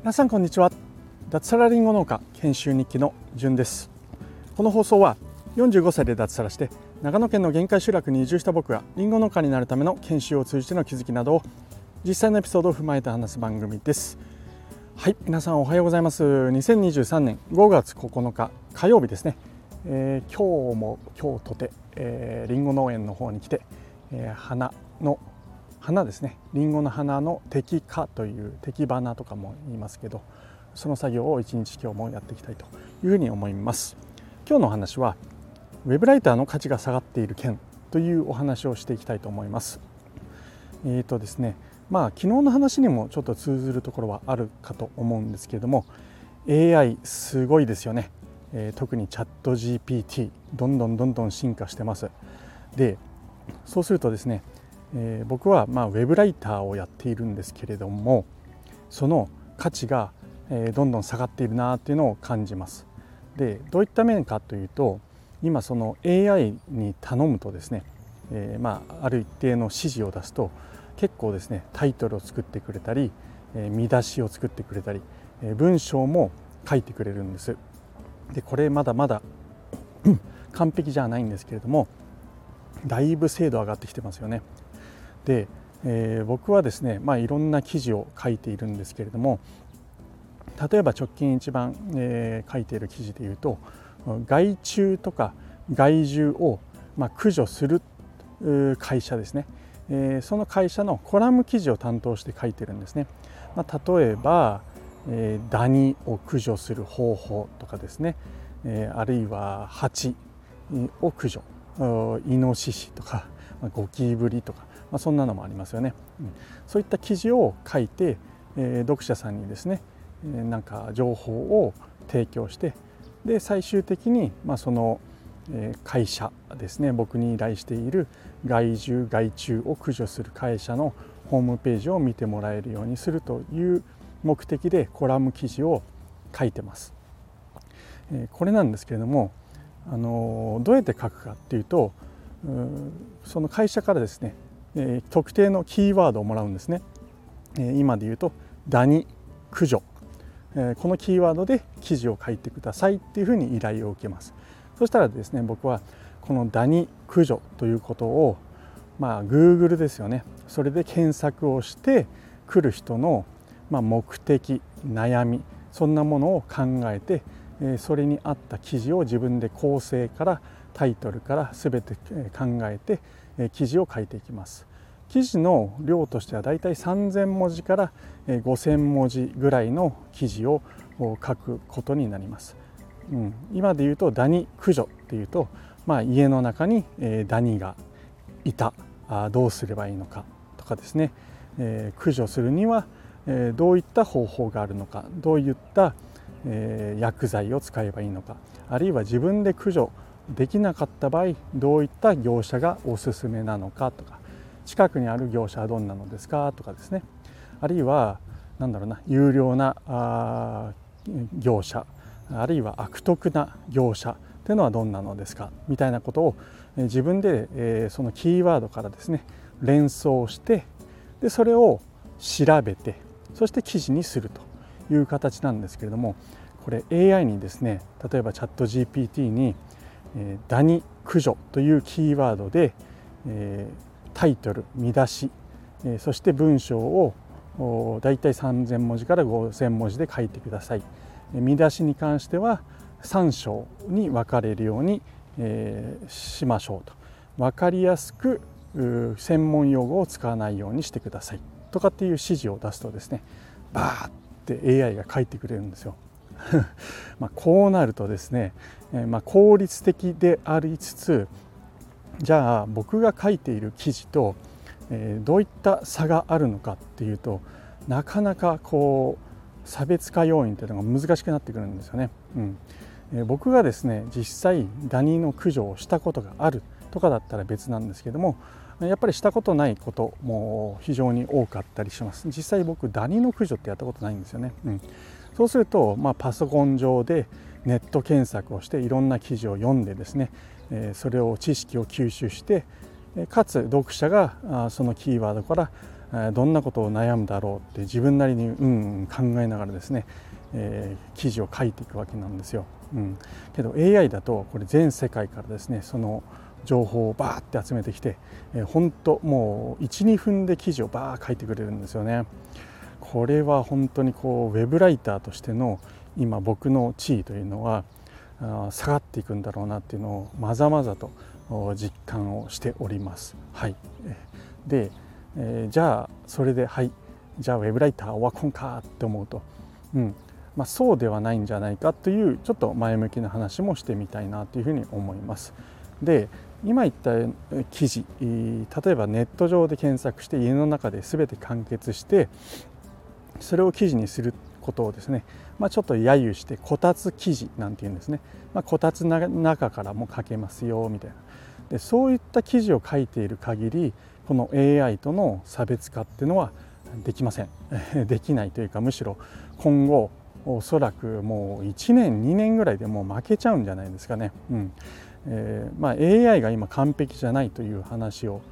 皆さんこんにちは。脱サラリンゴ農家研修日記のじゅんです。この放送は45歳で脱サラして長野県の限界集落に移住した僕がリンゴ農家になるための研修を通じての気づきなどを実際のエピソードを踏まえて話す番組です。はい皆さんおはようございます。2023年5月9日火曜日ですね、えー、今日も今日とて、えー、リンゴ農園の方に来て、えー、花の花ですね。リンゴの花の摘花という摘花とかも言いますけどその作業を一日今日もやっていきたいというふうに思います。今日のお話はウェブライターの価値が下がっている件というお話をしていきたいと思います。えーとですねまあ昨日の話にもちょっと通ずるところはあるかと思うんですけれども AI すごいですよね、えー、特にチャット GPT どんどんどんどん進化してます。でそうするとですね、えー、僕はまあウェブライターをやっているんですけれどもその価値が、え、どんどん下がっているなっていうのを感じます。でどういった面かというと今その AI に頼むとですね、えー、まあある一定の指示を出すと結構ですねタイトルを作ってくれたり、え、見出しを作ってくれたり、え、文章も書いてくれるんです。でこれまだまだ完璧じゃないんですけれどもだいぶ精度上がってきてますよね。で、えー、僕はですねまあいろんな記事を書いているんですけれども例えば直近一番、えー、書いている記事でいうと害虫とか害獣を、まあ、駆除する会社ですね、えー、その会社のコラム記事を担当して書いてるんですね、まあ、例えば、えー、ダニを駆除する方法とかですね、えー、あるいはハチを駆除。イノシシとか、ゴキブリとか、まあ、そんなのもありますよね、うん、そういった記事を書いて、えー、読者さんにですねえなんか情報を提供してで最終的にまあその会社ですね僕に依頼している害獣害虫を駆除する会社のホームページを見てもらえるようにするという目的でコラム記事を書いてます。これなんですけれどもあのどうやって書くかっていうとその会社からですねえ特定のキーワードをもらうんですね。え今で言うとダニ駆除。えこのキーワードで記事を書いてくださいっていうふうに依頼を受けます。そしたらですね僕はこのダニ駆除ということをまあ Google ですよね。それで検索をして来る人のまあ目的悩みそんなものを考えてそれに合った記事を自分で構成からタイトルから全て考えて記事を書いていきます。記事の量としてはだいたい3,000文字から5,000文字ぐらいの記事を書くことになります。うん、今で言うとダニ駆除っていうと、まあ、家の中にダニがいた。どうすればいいのかとかですね、え、駆除するには、え、どういった方法があるのか。どういった、え、薬剤を使えばいいのか。あるいは自分で駆除できなかった場合どういった業者がおすすめなのかとか近くにある業者はどんなのですかとかですね。あるいは何だろうな有料な業者あるいは悪徳な業者というのはどんなのですかみたいなことを自分で、そのキーワードからですね連想してでそれを調べてそして記事にするという形なんですけれどもこれ AI にですね例えばチャット GPT に、え、ダニ駆除というキーワードで、え、タイトル見出しそして文章をだいたい3,000文字から5,000文字で書いてください。見出しに関しては3章に分かれるようにしましょうと。分かりやすく専門用語を使わないようにしてください。とかっていう指示を出すとですねバーって AI が書いてくれるんですよ。まこうなるとですね、まあ、効率的でありつつじゃあ僕が書いている記事と、えー、どういった差があるのかっていうとなかなかこう差別化要因というのが難しくなってくるんですよね。うん。えー、僕がですね実際ダニの駆除をしたことがあるとかだったら別なんですけどもやっぱりしたことないことも非常に多かったりします。実際僕ダニの駆除ってやったことないんですよね、うん、そうすると、まあ、パソコン上でネット検索をしていろんな記事を読んでですねそれを知識を吸収してかつ読者がそのキーワードからどんなことを悩むだろうって自分なりにうん考えながらですね、記事を書いていくわけなんですよ。うん、けど AI だとこれ全世界からですねその情報をバーって集めてきて、えー、本当もう12分で記事をバー書いてくれるんですよね。これは本当にこうウェブライターとしての今僕の地位というのは下がっていくんだろうなっていうのをまざまざと実感をしております。はい、で、えー、じゃあそれではいじゃあウェブライターオワコンかって思うと、うんまあ、そうではないんじゃないかというちょっと前向きな話もしてみたいなというふうに思います。で今言った記事例えばネット上で検索して家の中で全て完結してそれを記事にすることをですね、まあ、ちょっと揶揄してこたつ記事なんていうんですね、まあ、こたつの中からも書けますよみたいな。でそういった記事を書いている限りこの AI との差別化っていうのはできません。できないというかむしろ今後おそらくもう1年2年ぐらいでもう負けちゃうんじゃないですかね。うん。えーまあ、AI が今完璧じゃないという話を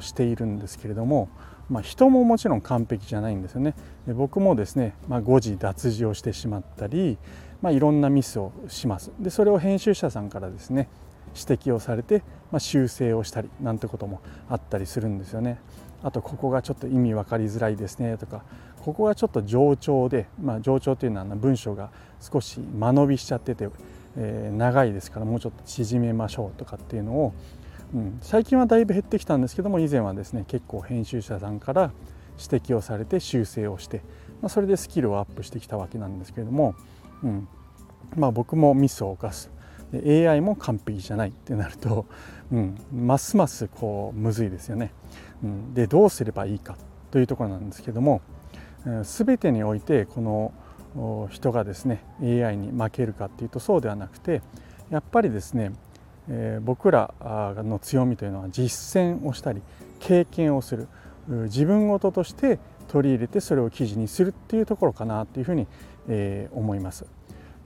しているんですけれども、まあ、人ももちろん完璧じゃないんですよね。で僕もですね、まあ、誤字脱字をしてしまったり、まあ、いろんなミスをします。でそれを編集者さんからですね指摘をされて、まあ、修正をしたりなんてこともあったりするんですよね。あとここがちょっと意味分かりづらいですねとかここがちょっと冗長で、まあ、冗長というのは文章が少し間延びしちゃってて、えー、長いですからもうちょっと縮めましょうとかっていうのを、うん、最近はだいぶ減ってきたんですけども以前はですね結構編集者さんから指摘をされて修正をして、まあ、それでスキルをアップしてきたわけなんですけれども、うん。まあ、僕もミスを犯す。で AI も完璧じゃないってなると、うん、ますますこうむずいですよね。うん、でどうすればいいかというところなんですけども全てにおいてこの人がですね AI に負けるかっていうとそうではなくてやっぱりですね、えー、僕らの強みというのは実践をしたり経験をする自分事として取り入れてそれを記事にするっていうところかなというふうに、えー、思います。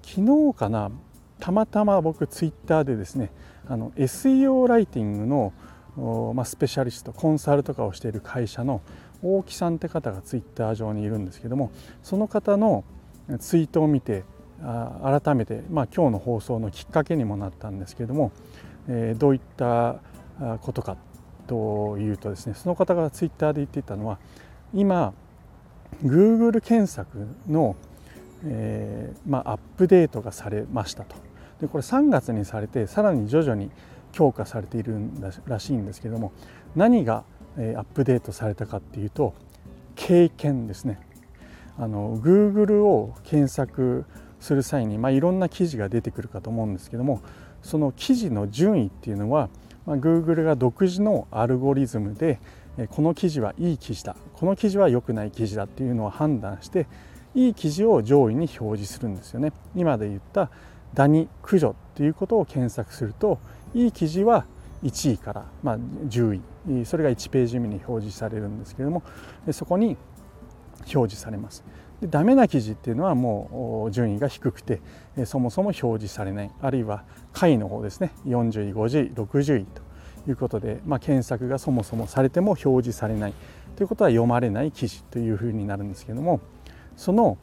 昨日かなたまたま僕ツイッターでですねあの SEO ライティングの、まあ、スペシャリストコンサルとかをしている会社の大木さんって方がツイッター上にいるんですけどもその方のツイートを見て改めて、まあ、今日の放送のきっかけにもなったんですけれども、えー、どういったことかというとですねその方がツイッターで言っていたのは今 Google 検索の、えーまあ、アップデートがされましたと。でこれ3月にされてさらに徐々に強化されているんだらしいんですけれども何がアップデートされたかっていうと経験ですね。あの Google を検索する際に、まあ、いろんな記事が出てくるかと思うんですけどもその記事の順位っていうのは、まあ、Google が独自のアルゴリズムでこの記事はいい記事だこの記事は良くない記事だっていうのを判断していい記事を上位に表示するんですよね。今で言ったダニ駆除っていうことを検索するといい記事は1位から、まあ、10位それが1ページ目に表示されるんですけれどもそこに表示されます。でダメな記事っていうのはもう順位が低くてそもそも表示されない。あるいは下位の方ですね。40位50位60位ということで、まあ、検索がそもそもされても表示されない。ということは読まれない記事というふうになるんですけどもその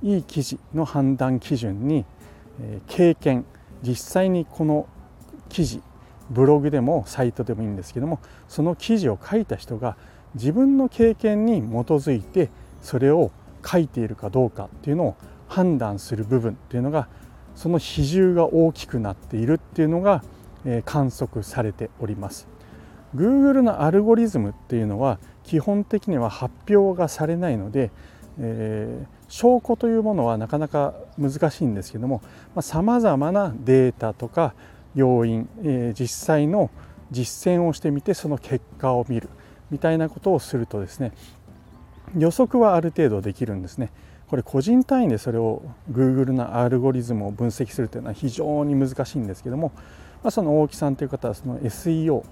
いい記事の判断基準に経験実際にこの記事ブログでもサイトでもいいんですけどもその記事を書いた人が自分の経験に基づいてそれを書いているかどうかっていうのを判断する部分っていうのがその比重が大きくなっているっていうのが観測されております。Google のアルゴリズムっていうのは基本的には発表がされないので、えー、証拠というものはなかなか難しいんですけどもさまざ、まなデータとか要因、えー、実際の実践をしてみてその結果を見るみたいなことをするとですね予測はある程度できるんですね。これ個人単位でそれを Google のアルゴリズムを分析するというのは非常に難しいんですけども、まあ、その大木さんという方はその SEO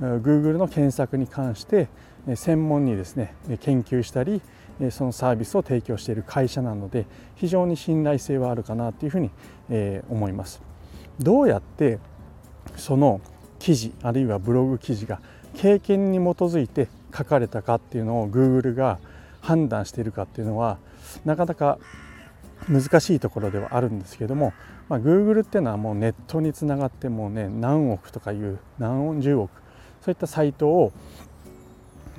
Google の検索に関して専門にですね研究したりそのサービスを提供している会社なので非常に信頼性はあるかなというふうに思います。どうやってその記事あるいはブログ記事が経験に基づいて書かれたかっていうのを Google が判断しているかっていうのはなかなか難しいところではあるんですけども、まあ、Google っていうのはもうネットにつながってもうね何億とかいう何十億そういったサイトを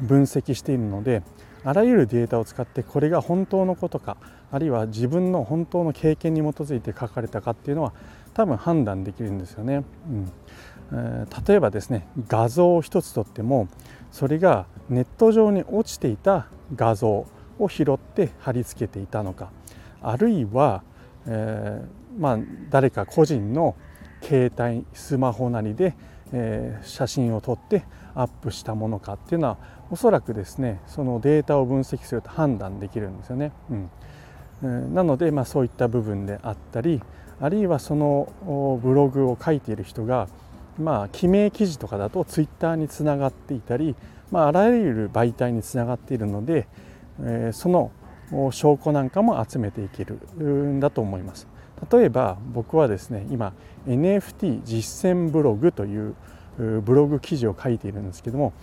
分析しているのであらゆるデータを使ってこれが本当のことかあるいは自分の本当の経験に基づいて書かれたかっていうのは多分判断できるんですよね。うんえー、例えばですね画像を一つとってもそれがネット上に落ちていた画像を拾って貼り付けていたのかあるいは、えー、まあ、誰か個人の携帯スマホなりで、えー、写真を撮ってアップしたものかっていうのはおそらくですねそのデータを分析すると判断できるんですよね。うんえー、なので、まあ、そういった部分であったりあるいはそのブログを書いている人がまあ記名記事とかだとツイッターにつながっていたり、まあ、あらゆる媒体につながっているので、えー、その証拠なんかも集めていけるんだと思います。例えば僕はですね今 NFT 実践ブログというブログ記事を書いているんですけども、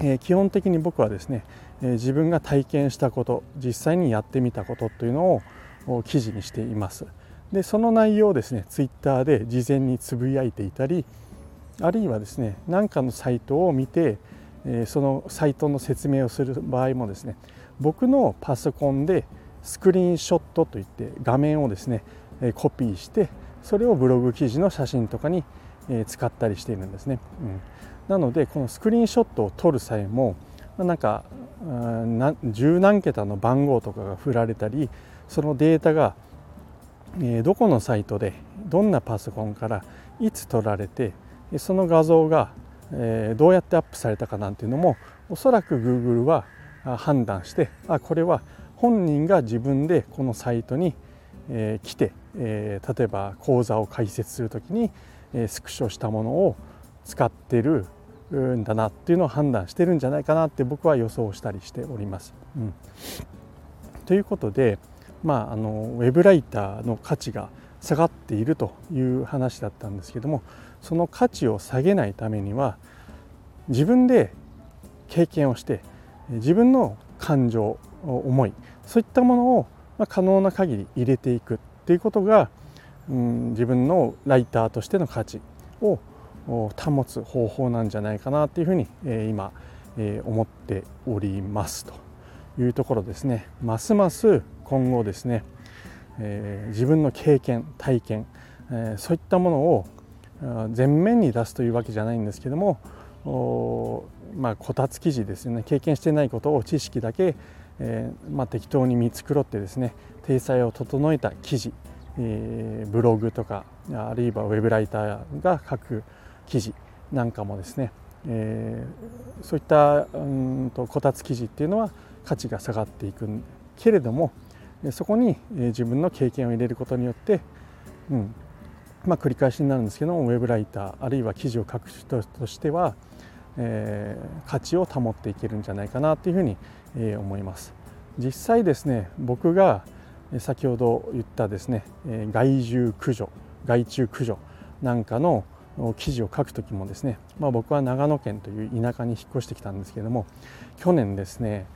えー、基本的に僕はですね、えー、自分が体験したこと実際にやってみたことというのを記事にしています。でその内容をですねツイッターで事前につぶやいていたりあるいはですね何かのサイトを見て、そのサイトの説明をする場合もですね僕のパソコンでスクリーンショットといって画面をですねコピーしてそれをブログ記事の写真とかに使ったりしているんですね、うん、なのでこのスクリーンショットを撮る際もなんか十何桁の番号とかが振られたりそのデータがどこのサイトでどんなパソコンからいつ撮られてその画像がどうやってアップされたかなんていうのもおそらく Google は判断してあこれは本人が自分でこのサイトに、え、来て、え、例えば講座を開設する時に、え、スクショしたものを使ってるんだなっていうのを判断してるんじゃないかなって僕は予想したりしております。うん、ということで、まあ、あのウェブライターの価値が下がっているという話だったんですけどもその価値を下げないためには自分で経験をして自分の感情思いそういったものを可能な限り入れていくっていうことが、うん、自分のライターとしての価値を保つ方法なんじゃないかなっていうふうに、今、思っておりますと。いうところですね。ますます今後ですね、えー、自分の経験体験、えー、そういったものを前面に出すというわけじゃないんですけどもまあ、こたつ記事ですね。経験してないことを知識だけ、えー、まあ、適当に見繕ってですね体裁を整えた記事、えー、ブログとかあるいはウェブライターが書く記事なんかもですね、えー、そういったうんとこたつ記事っていうのは価値が下がっていくけれどもそこに自分の経験を入れることによって、うんまあ、繰り返しになるんですけどもウェブライターあるいは記事を書く人としてはえー、価値を保っていけるんじゃないかなというふうに、えー、思います。実際ですね僕が先ほど言ったですね害獣駆除害虫駆除なんかの記事を書く時もですね、まあ、僕は長野県という田舎に引っ越してきたんですけども去年ですね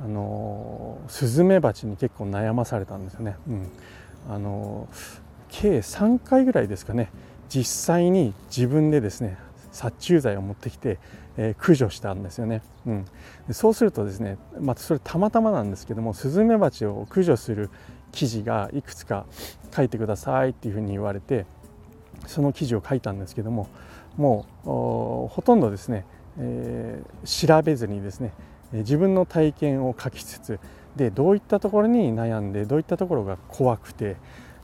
あのスズメバチに結構悩まされたんですよね、うん、あの計3回ぐらいですかね。実際に自分でですね殺虫剤を持ってきて、えー、駆除したんですよね、うん、そうするとですね、まあ、それたまたまなんですけどもスズメバチを駆除する記事がいくつか書いてくださいっていうふうに言われてその記事を書いたんですけどももうほとんどですね、えー、調べずにですね自分の体験を書きつつでどういったところに悩んでどういったところが怖くて、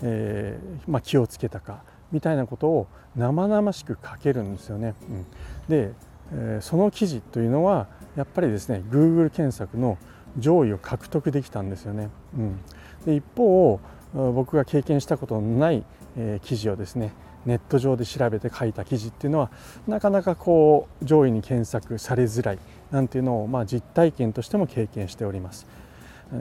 えーまあ、気をつけたかみたいなことを生々しく書けるんですよね。うん、で、えー、その記事というのはやっぱりですね Google 検索の上位を獲得できたんですよね。うん、で一方僕が経験したことのない、えー、記事をですねネット上で調べて書いた記事っていうのはなかなかこう上位に検索されづらいなんていうのを、まあ、実体験としても経験しております。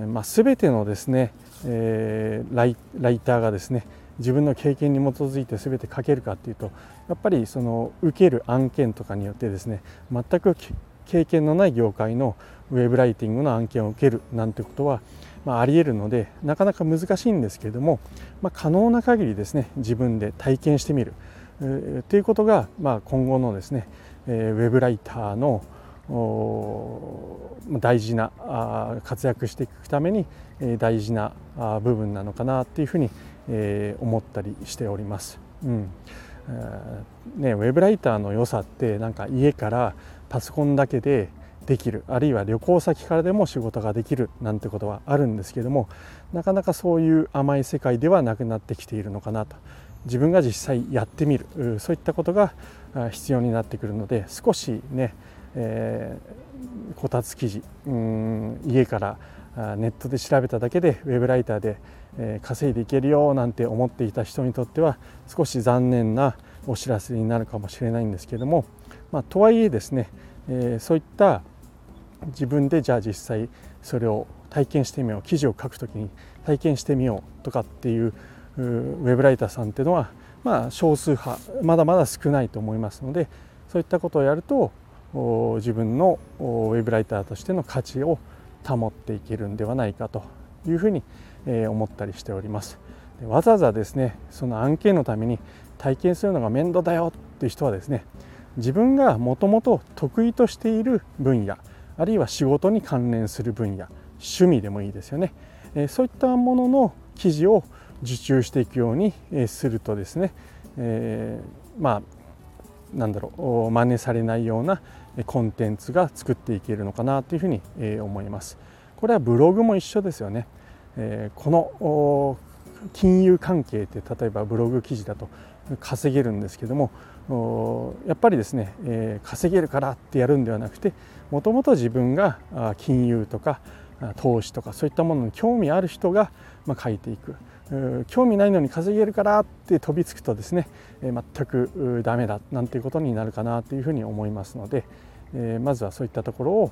まあ、全てのですね、えー、ライライターがですね自分の経験に基づいて全て書けるかっていうとやっぱりその受ける案件とかによってですね全く経験のない業界のウェブライティングの案件を受けるなんてことは、まあ、ありえるのでなかなか難しいんですけれども、まあ、可能な限りですね自分で体験してみるということが、まあ、今後のですねウェブライターの大事な活躍していくために大事な部分なのかなっていうふうに思ったりしております。うん。ね、ウェブライターの良さってなんか家からパソコンだけでできる。あるいは旅行先からでも仕事ができるなんてことはあるんですけどもなかなかそういう甘い世界ではなくなってきているのかなと。自分が実際やってみる。そういったことが必要になってくるので少しね、えー、こたつ記事うん家からネットで調べただけでウェブライターで、え稼いでいけるよなんて思っていた人にとっては少し残念なお知らせになるかもしれないんですけども、まあ、とはいえですね、えー、そういった自分でじゃあ実際それを体験してみよう記事を書くときに体験してみようとかっていうウェブライターさんっていうのはまあ少数派まだまだ少ないと思いますのでそういったことをやると自分のウェブライターとしての価値を保っていけるんではないかというふうに思ったりしております。わざわざですねその案件のために体験するのが面倒だよっていう人はですね自分がもともと得意としている分野あるいは仕事に関連する分野趣味でもいいですよねそういったものの記事を受注していくようにするとですね、えー、まあなんだろう真似されないようなコンテンツが作っていけるのかなというふうに思います。これはブログも一緒ですよね。この金融関係って例えばブログ記事だと稼げるんですけどもやっぱりですね稼げるからってやるんではなくてもともと自分が金融とか投資とかそういったものに興味ある人が書いていく興味ないのに稼げるからって飛びつくとですね全くダメだなんていうことになるかなというふうに思いますのでまずはそういったところを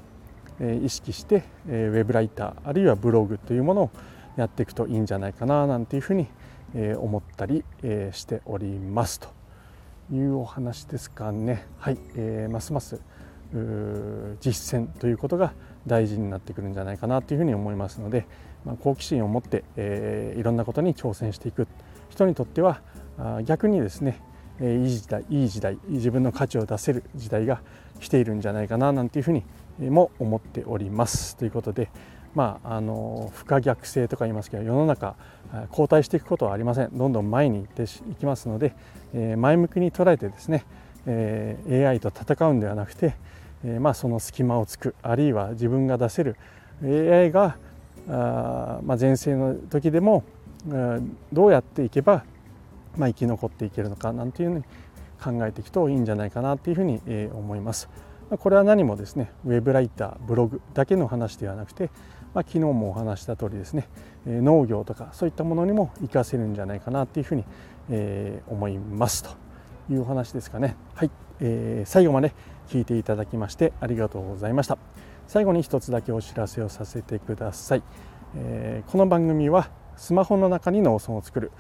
意識してウェブライターあるいはブログというものをやっていくといいんじゃないかななんていうふうに思ったりしておりますというお話ですかね。はい、ますます実践ということが大事になってくるんじゃないかなというふうに思いますので、好奇心を持って、えー、いろんなことに挑戦していく。人にとってはあ逆にですね、えー、いい時代いい時代自分の価値を出せる時代が来ているんじゃないかななんていうふうにも思っております。ということで、まあ、あの不可逆性とか言いますけど世の中後退していくことはありません。どんどん前に行っていきますので、えー、前向きに捉えてですね、えー、AI と戦うんではなくてえまあ、その隙間をつくあるいは自分が出せる AI があ、まあ、前世の時でもどうやっていけば、まあ、生き残っていけるのかなんていうふうに考えていくといいんじゃないかなというふうに、思います。これは何もですねウェブライターブログだけの話ではなくて、まあ、昨日もお話した通りですね農業とかそういったものにも活かせるんじゃないかなというふうに、え思いますというお話ですかね。はい、えー、最後まで聞いていただきましてありがとうございました最後に一つだけお知らせをさせてください、えー、この番組はスマホの中に農村を作る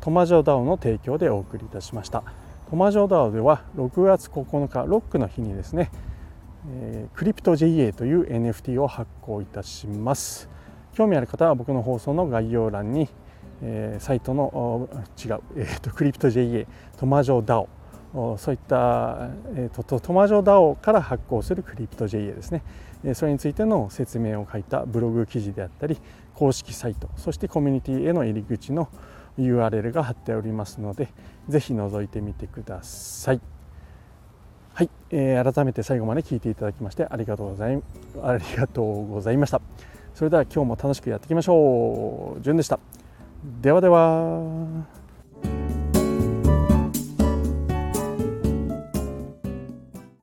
トマジョダオの提供でお送りいたしました。トマジョダオでは6月9日ロックの日にですね、えー、クリプト JA という NFT を発行いたします。興味ある方は僕の放送の概要欄に、えー、サイトの違う、えーと、クリプト JA トマジョダオそういった、えーと、トマジョ DAO から発行するクリプト JA ですねえそれについての説明を書いたブログ記事であったり公式サイトそしてコミュニティへの入り口の URL が貼っておりますのでぜひ覗いてみてください。はい、えー、改めて最後まで聞いていただきましてありがとうございありがとうございました。それでは今日も楽しくやっていきましょう。じゅんでした。ではでは。